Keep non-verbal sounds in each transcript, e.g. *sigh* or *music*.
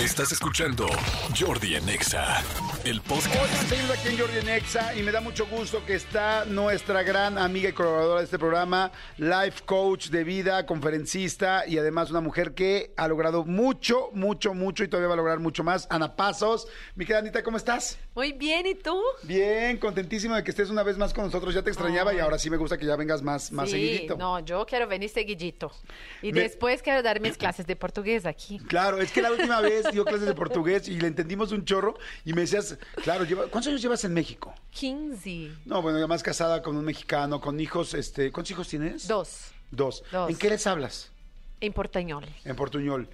Estás escuchando Jordi en Exa, el podcast. Oigan, seguimos aquí en Jordi en Exa y me da mucho gusto que está nuestra gran amiga y colaboradora de este programa, life coach de vida, conferencista y además una mujer que ha logrado mucho, mucho, mucho y todavía va a lograr mucho más. Ana Pasos. Mi querida Anita, ¿cómo estás? Muy bien, ¿y tú? Bien, contentísima de que estés una vez más con nosotros. Ya te extrañaba y ahora sí me gusta que ya vengas más, más sí, seguidito. no, yo quiero venir seguidito. Y Me- después quiero dar mis clases de portugués aquí. Claro, es que la última vez *laughs* dio clases de portugués y le entendimos un chorro y me decías, claro, lleva- ¿cuántos años llevas en México? 15. No, bueno, además casada con un mexicano, con hijos, este, ¿cuántos hijos tienes? Dos. Dos. Dos. ¿En qué les hablas? En portañol. En portuñol.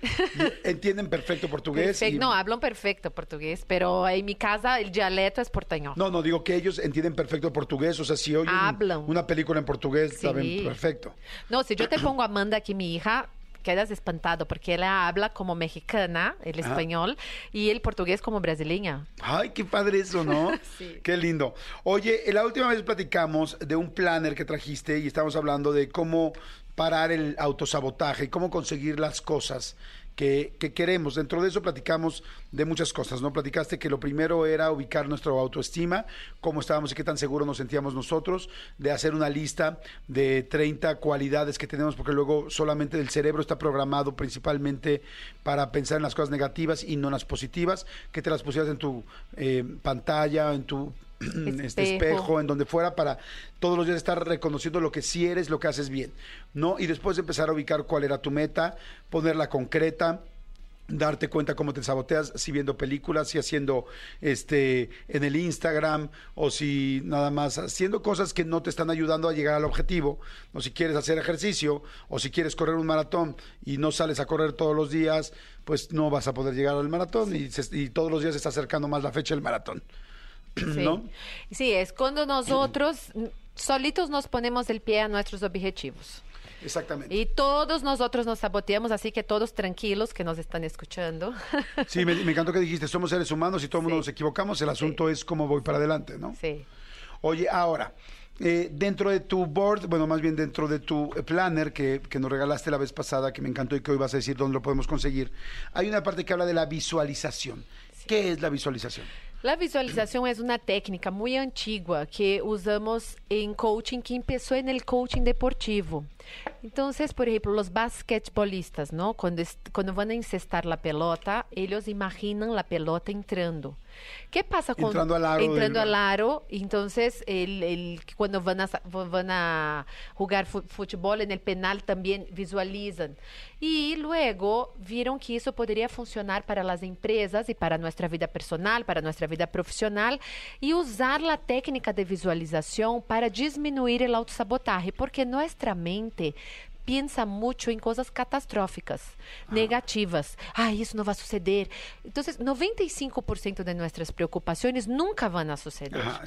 ¿Entienden perfecto portugués? Y- No, hablan perfecto portugués, pero en mi casa el dialecto es portañol. No, no, digo que ellos entienden perfecto portugués, o sea, si oyen Hablan. una película en portugués, Sí. saben perfecto. No, si yo te pongo a Amanda aquí, mi hija, quedas espantado porque ella habla como mexicana, el español, y el portugués como brasileña. Ay, qué padre eso, ¿no? *laughs* Sí. Qué lindo. Oye, la última vez platicamos de un planner que trajiste y estábamos hablando de cómo parar el autosabotaje y cómo conseguir las cosas que, que queremos. Dentro de eso platicamos de muchas cosas, ¿no? Platicaste que lo primero era ubicar nuestra autoestima, cómo estábamos y qué tan seguros nos sentíamos nosotros, de hacer una lista de 30 cualidades que tenemos, porque luego solamente el cerebro está programado principalmente para pensar en las cosas negativas y no en las positivas, que te las pusieras en tu eh, pantalla, en tu *clears throat* este Espejo. espejo, en donde fuera, para todos los días estar reconociendo lo que sí eres, lo que haces bien, ¿no? Y después empezar a ubicar cuál era tu meta, ponerla concreta, darte cuenta cómo te saboteas, si viendo películas, si haciendo este en el Instagram, o si nada más haciendo cosas que no te están ayudando a llegar al objetivo, o si quieres hacer ejercicio, o si quieres correr un maratón y no sales a correr todos los días, pues no vas a poder llegar al maratón y, se- y todos los días se está acercando más la fecha del maratón. Sí. ¿No? Sí, es cuando nosotros solitos nos ponemos el pie a nuestros objetivos. Exactamente. Y todos nosotros nos saboteamos, así que todos tranquilos que nos están escuchando. Sí, me, me encantó que dijiste, somos seres humanos y todo el mundo nos equivocamos, el asunto es cómo voy para adelante, ¿no? sí. Oye, ahora, eh, dentro de tu board, bueno, más bien dentro de tu planner que, que nos regalaste la vez pasada, que me encantó y que hoy vas a decir dónde lo podemos conseguir, hay una parte que habla de la visualización. ¿Qué es la visualización? La visualización es una técnica muy antigua que usamos en coaching que empezó en el coaching deportivo. Entonces, por ejemplo, los basquetbolistas, ¿no? Cuando, cuando van a incestar la pelota, ellos imaginan la pelota entrando. ¿Qué pasa Entrando al aro entrando al aro? Entonces, el, el- cuando van a, van a jugar fútbol en el penal también visualizan. Y luego vieron que eso podría funcionar para las empresas y para nuestra vida personal, para nuestra vida profesional, y usar la técnica de visualización para disminuir el autosabotaje, porque nuestra mente pensa muito em coisas catastróficas, ah. negativas. Ah, isso não vai suceder. Então, 95% de nossas preocupações nunca vão suceder. Ah,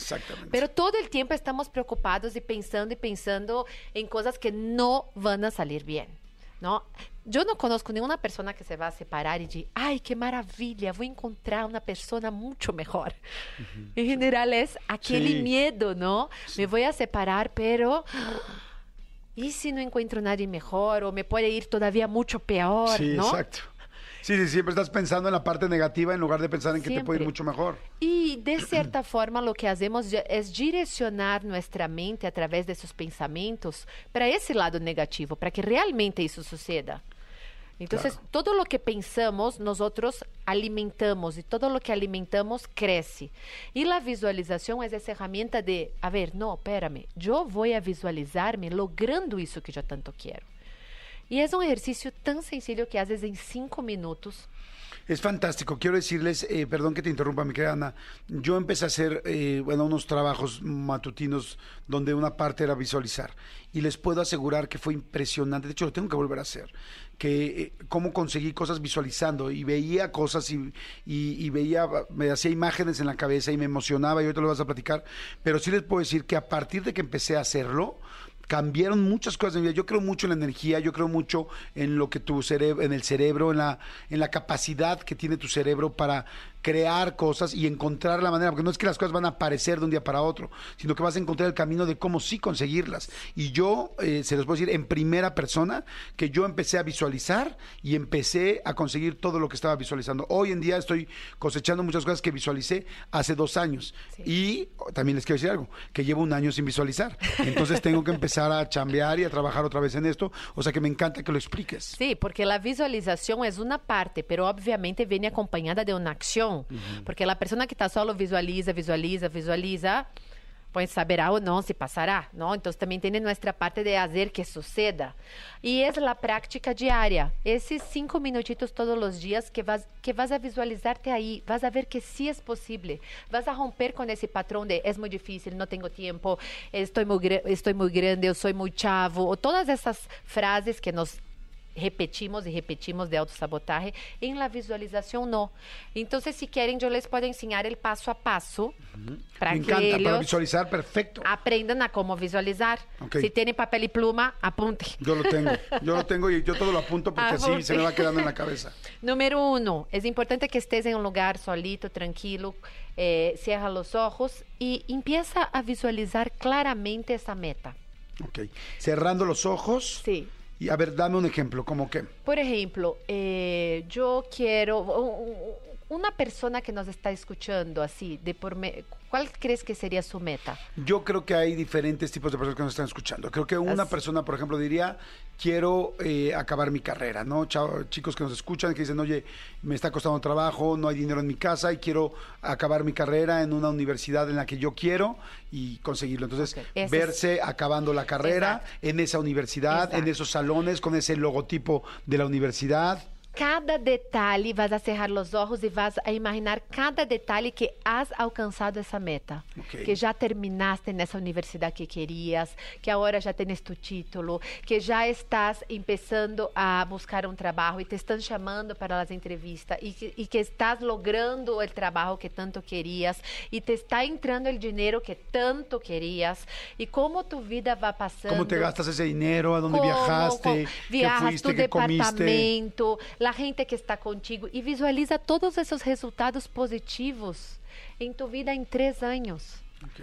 Mas todo o tempo estamos preocupados e pensando e pensando em coisas que não vão sair bem. Não? Eu não conozco nenhuma pessoa que se vá separar e diga, Ai, que maravilha, vou encontrar uma pessoa muito melhor. Uhum. Em geral, é aquele sí. medo, não? Me vou a separar, pero... ¿Y si no encuentro nadie mejor? O me puede ir todavía mucho peor, sí, ¿no? exacto. Sí, sí, siempre estás pensando en la parte negativa en lugar de pensar en que te puede ir Siempre. mucho mejor. Y de cierta *clears throat* forma lo que hacemos es direccionar nuestra mente a través de esos pensamientos para ese lado negativo, para que realmente eso suceda. Entonces, Claro. todo lo que pensamos, nosotros alimentamos y todo lo que alimentamos crece. Y la visualización es esa herramienta de, a ver, no, espérame, yo voy a visualizarme logrando eso que yo tanto quiero. Y es un ejercicio tan sencillo que haces en cinco minutos. Es fantástico. Quiero decirles, eh, perdón que te interrumpa, mi querida Ana. Yo empecé a hacer, eh, bueno, unos trabajos matutinos donde una parte era visualizar. Y les puedo asegurar que fue impresionante. De hecho, lo tengo que volver a hacer. Que eh, cómo conseguí cosas visualizando y veía cosas y, veía, me hacía imágenes en la cabeza y me emocionaba y ahorita lo vas a platicar. Pero sí les puedo decir que a partir de que empecé a hacerlo, cambiaron muchas cosas en mi vida. Yo creo mucho en la energía, yo creo mucho en lo que tu cerebro, en el cerebro, en la, en la capacidad que tiene tu cerebro para crear cosas y encontrar la manera, porque no es que las cosas van a aparecer de un día para otro, sino que vas a encontrar el camino de cómo sí conseguirlas. Y yo, eh, se los puedo decir en primera persona, que yo empecé a visualizar y empecé a conseguir todo lo que estaba visualizando. Hoy en día estoy cosechando muchas cosas que visualicé hace dos años. Y también les quiero decir algo, que llevo un año sin visualizar. Entonces tengo que empezar a chambear y a trabajar otra vez en esto. O sea que me encanta que lo expliques. Sí, porque la visualización es una parte, pero obviamente viene acompañada de una acción. Porque la persona que está solo visualiza, visualiza, visualiza, pues saberá o no si pasará, ¿no? Entonces también tiene nuestra parte de hacer que suceda. Y es la práctica diaria. Esos cinco minutitos todos los días que vas, que vas a visualizarte ahí, vas a ver que sí es posible. Vas a romper con ese patrón de es muy difícil, no tengo tiempo, estoy muy, gra- estoy muy grande, eu soy muy chavo, o todas essas frases que nos repetimos y repetimos de autosabotaje, en la visualización no. Entonces, si quieren, yo les puedo enseñar el paso a paso para me que encanta, para visualizar, perfecto. aprendan a cómo visualizar. Ok. Si tienen papel y pluma, apunte. Yo lo tengo, yo lo tengo y yo todo lo apunto porque Apunte. se me va quedando en la cabeza. *laughs* Número uno, es importante que estés en un lugar solito, tranquilo, eh, cierra los ojos y empieza a visualizar claramente esa meta. Ok. Cerrando los ojos. Sí. Y a ver, dame un ejemplo, como que. Por ejemplo, eh, yo quiero, una persona que nos está escuchando así, de por me- ¿cuál crees que sería su meta? Yo creo que hay diferentes tipos de personas que nos están escuchando. Creo que una Así. persona, por ejemplo, diría, quiero eh, acabar mi carrera, ¿no? Chao- chicos que nos escuchan, que dicen, oye, me está costando trabajo, no hay dinero en mi casa y quiero acabar mi carrera en una universidad en la que yo quiero y conseguirlo. Entonces, es- verse acabando la carrera Exacto. en esa universidad, en esos salones, con ese logotipo de la universidad. cada detalhe, vas a cerrar os olhos e vas a imaginar cada detalhe que has alcançado essa meta. Okay. Que já terminaste nessa universidade que querias, que agora já tens tu título, que já estás começando a buscar um trabalho e te estão chamando para as entrevistas e que, e que estás logrando o trabalho que tanto querias e te está entrando o dinheiro que tanto querias e como tu vida vai passando. Como te gastas esse dinheiro, aonde viajaste, como, viajas, que fuiste, tu que departamento, comiste la gente que está contigo y visualiza todos esos resultados positivos en tu vida en tres años. Ok.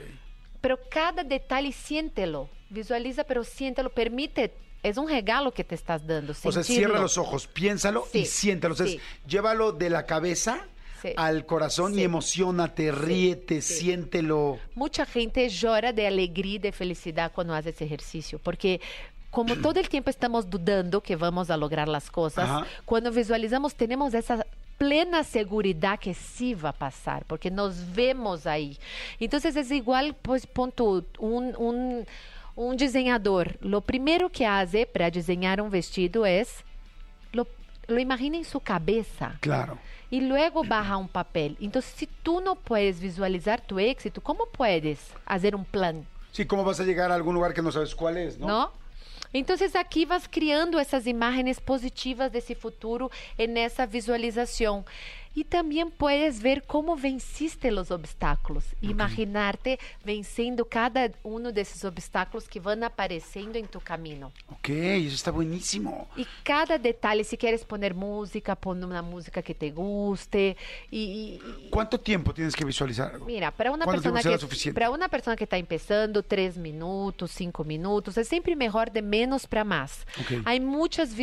Pero cada detalle siéntelo, visualiza, pero siéntelo, permite, es un regalo que te estás dando. O sea, sentirlo. cierra los ojos, piénsalo y siéntalo. O sea, es- sí. llévalo de la cabeza Sí. al corazón y emocionate, ríete, siéntelo. Mucha gente llora de alegría y de felicidad cuando hace ese ejercicio, porque como todo el tiempo estamos dudando que vamos a lograr las cosas, Ajá. cuando visualizamos tenemos esa plena seguridad que sí va a pasar, porque nos vemos ahí. Entonces es igual, pues, ponto, un, un, un diseñador, lo primero que hace para diseñar un vestido es, lo, lo imagina en su cabeza Claro. y luego baja un papel. Entonces, si tú no puedes visualizar tu éxito, ¿cómo puedes hacer un plan? Sí, ¿cómo vas a llegar a algún lugar que no sabes cuál es, no? ¿No? Entonces, aquí vas criando essas imágenes positivas desse futuro nessa visualização e também puedes ver como venciste os obstáculos, okay. imaginarte vencendo cada um desses obstáculos que vão aparecendo em tu caminho Ok, isso está buenísimo. e cada detalhe se queres poner música, pon uma música que te guste. e y ¿Cuánto tiempo tienes que visualizar? Mira, para uma pessoa que para uma pessoa que está começando, três minutos, cinco minutos, é sempre melhor de menos para mais Okay. Hay muchas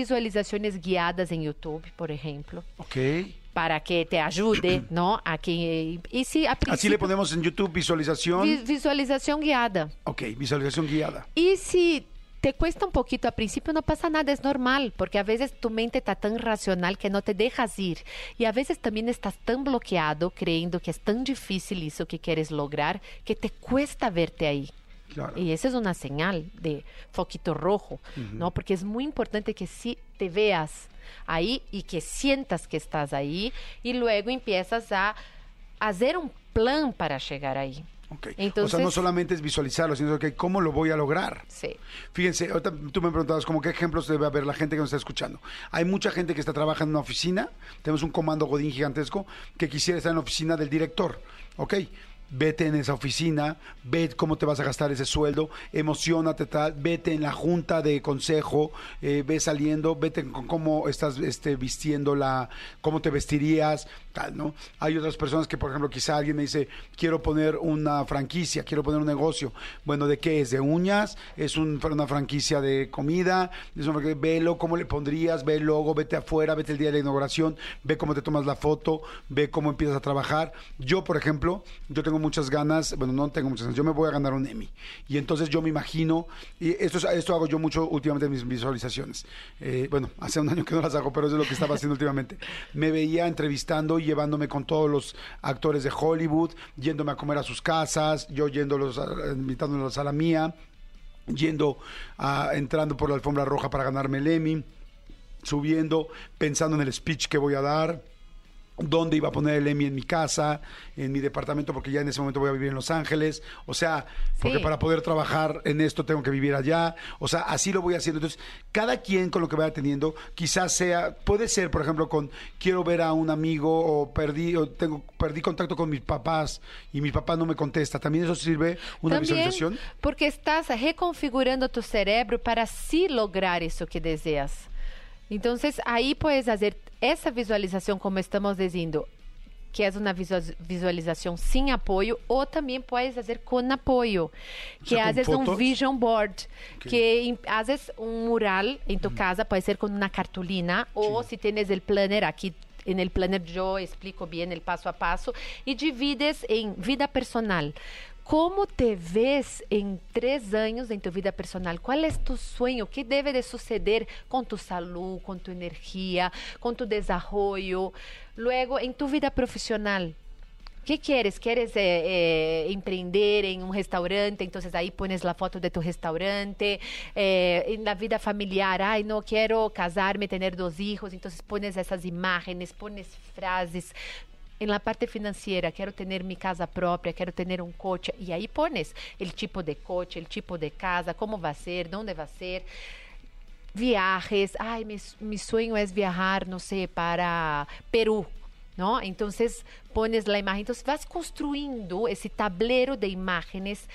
guiadas em YouTube, por exemplo Ok para que te ajude, *coughs* não? A que e se a Así le ponemos en YouTube visualización. vi- visualização guiada. Ok, visualización guiada. E se te cuesta um pouquinho a princípio, não passa nada, é normal, porque a vezes tu mente está tão racional que não te deixas ir. E a vezes também estás tão bloqueado, creyendo que é tão difícil isso que queres lograr, que te cuesta verte aí. Claro. Y esa es una señal de foquito rojo, ¿no? Porque es muy importante que sí te veas ahí y que sientas que estás ahí y luego empiezas a hacer un plan para llegar ahí. Ok. o Entonces, sea, no solamente es visualizarlo, sino que cómo lo voy a lograr. sí. Fíjense, ahorita tú me preguntabas como qué ejemplos debe haber la gente que nos está escuchando. Hay mucha gente que está trabajando en una oficina, tenemos un comando Godín gigantesco que quisiera estar en la oficina del director, ¿ok? Vete en esa oficina, ve cómo te vas a gastar ese sueldo, emocionate, tal, vete en la junta de consejo, eh, ve saliendo, vete con cómo estás este, vistiendo la, cómo te vestirías, tal, ¿no? Hay otras personas que, por ejemplo, quizá alguien me dice, quiero poner una franquicia, quiero poner un negocio. Bueno, ¿de qué es? ¿De uñas? ¿Es un- una franquicia de comida? ¿Es una Velo, ¿cómo le pondrías? Ve el logo, vete afuera, vete el día de la inauguración, ve cómo te tomas la foto, ve cómo empiezas a trabajar. Yo, por ejemplo, yo tengo muchas ganas, bueno, no tengo muchas ganas, yo me voy a ganar un Emmy. Y entonces yo me imagino, y esto, es- esto hago yo mucho últimamente en mis visualizaciones. Eh, bueno, hace un año que no las hago, pero eso es lo que estaba haciendo *laughs* últimamente. Me veía entrevistando y llevándome con todos los actores de Hollywood, yéndome a comer a sus casas, yo yéndolos, a- invitándolos a la mía, yendo a, entrando por la alfombra roja para ganarme el Emmy subiendo, pensando en el speech que voy a dar, dónde iba a poner el Emmy en mi casa, en mi departamento, porque ya en ese momento voy a vivir en Los Ángeles. O sea, porque Sí. para poder trabajar en esto tengo que vivir allá. O sea, así lo voy haciendo. Entonces, cada quien con lo que vaya teniendo, quizás sea, puede ser, por ejemplo, con quiero ver a un amigo o perdí, o tengo, perdí contacto con mis papás y mi papá no me contesta. ¿También eso sirve una También visualización? porque estás reconfigurando tu cerebro para sí lograr eso que deseas. Entonces, ahí puedes hacer esa visualización, como estamos diciendo, que é uma visua- visualização sem apoio, ou também pode fazer com apoio, que é às vezes um fotos? vision board, que em- às vezes um mural em tu casa pode ser com uma cartolina, ou se tens o planner aqui en el planner yo explico bien el paso a paso y divides en vida personal. ¿Cómo te ves en tres años en tu vida personal? ¿Cuál es tu sueño? ¿Qué debe de suceder con tu salud, con tu energía, con tu desarrollo? Luego, en tu vida profesional, ¿Qué quieres? ¿Quieres eh, eh, en un restaurante? Entonces ahí pones la foto de tu restaurante. Eh, vida familiar, ay, no quiero casarme, tener dos hijos. Entonces pones esas imágenes, pones frases. En la parte financiera, quiero tener mi casa propia, quiero tener un coche. Y ahí pones el tipo de coche, el tipo de casa, cómo va a ser, dónde va a ser viajes. Ay, mi, mi sueño es viajar, no sé, para Perú. ¿No? Entonces pones la imagen, entonces vas construyendo ese tablero de imágenes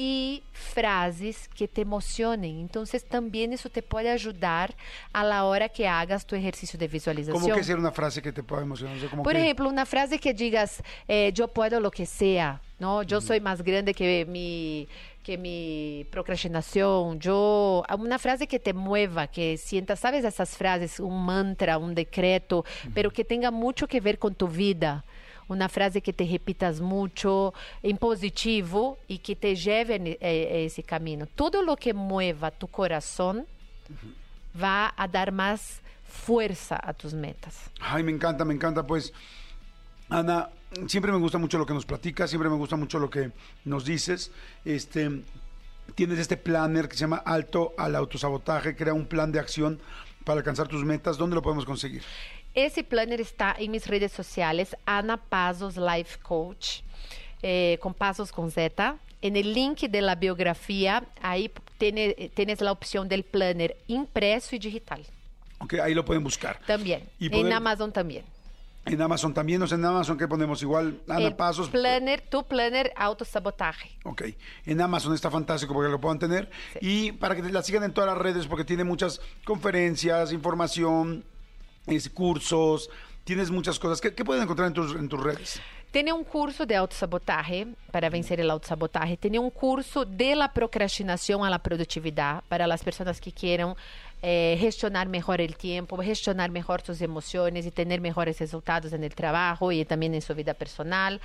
y frases que te emocionen. Entonces también eso te puede ayudar a la hora que hagas tu ejercicio de visualización. ¿Cómo que ser una frase que te pueda emocionar? O sea, como Por que- ejemplo, una frase que digas, eh, yo puedo lo que sea, ¿no? Yo soy más grande que mi, que mi procrastinación. Yo, una frase que te mueva, que sientas, ¿sabes? Esas frases, un mantra, un decreto, pero que tenga mucho que ver con tu vida. Una frase que te repitas mucho en positivo y que te lleve a a- a ese camino. Todo lo que mueva tu corazón va a dar más fuerza a tus metas. Ay, me encanta, me encanta. Pues, Ana, siempre me gusta mucho lo que nos platicas, siempre me gusta mucho lo que nos dices. Este, tienes este planner que se llama Alto al Autosabotaje, crea un plan de acción para alcanzar tus metas. ¿Dónde lo podemos conseguir? Esse planner está em minhas redes sociais, Ana Pazos Life Coach, eh, com Pazos com Z. En el link de la biografía, ahí tiene- tienes la opción del planner impreso y digital. Ok, ahí lo pueden buscar. También. Y En Amazon también. En Amazon también, o sea, en Amazon que ponemos igual, Ana El Pasos. Planner, tu planner autosabotaje. Ok, en Amazon está fantástico porque lo puedan tener. Y para que la sigan en todas las redes porque tiene muchas conferencias, información, es- cursos, tienes muchas cosas. ¿Qué, qué pueden encontrar en tus, en tus redes? Tem um curso de autossabotaje para vencer o autossabotaje. Tem um curso de la procrastinação a la produtividade para as pessoas que queiram eh, gestionar melhor o tempo, gestionar melhor suas emoções e ter melhores resultados no trabalho e também em sua vida personal.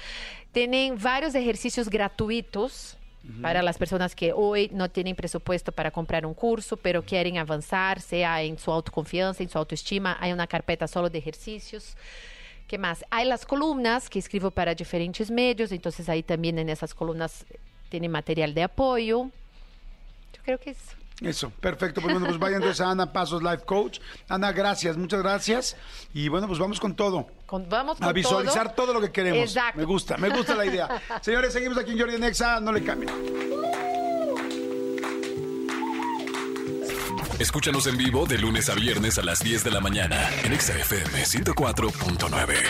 Tem vários exercícios gratuitos para as pessoas que hoje não têm presupuesto para comprar um curso, pero querem avançar, seja em sua autoconfiança, em sua autoestima. Há uma carpeta solo de exercícios. ¿Qué más? Hay las columnas que escribo para diferentes medios, entonces ahí también en esas columnas tiene material de apoyo. Yo creo que es Eso, perfecto. Pues bueno, pues vayan entonces a Ana Pasos Life Coach. Ana, gracias, muchas gracias. Y bueno, pues vamos con todo. con- vamos con A visualizar todo. lo que queremos. Exacto. Me gusta, me gusta la idea. *laughs* Señores, seguimos aquí en Jordi Nexa, no le cambien. Escúchanos en vivo de lunes a viernes a las 10 de la mañana en Exa FM 104.9.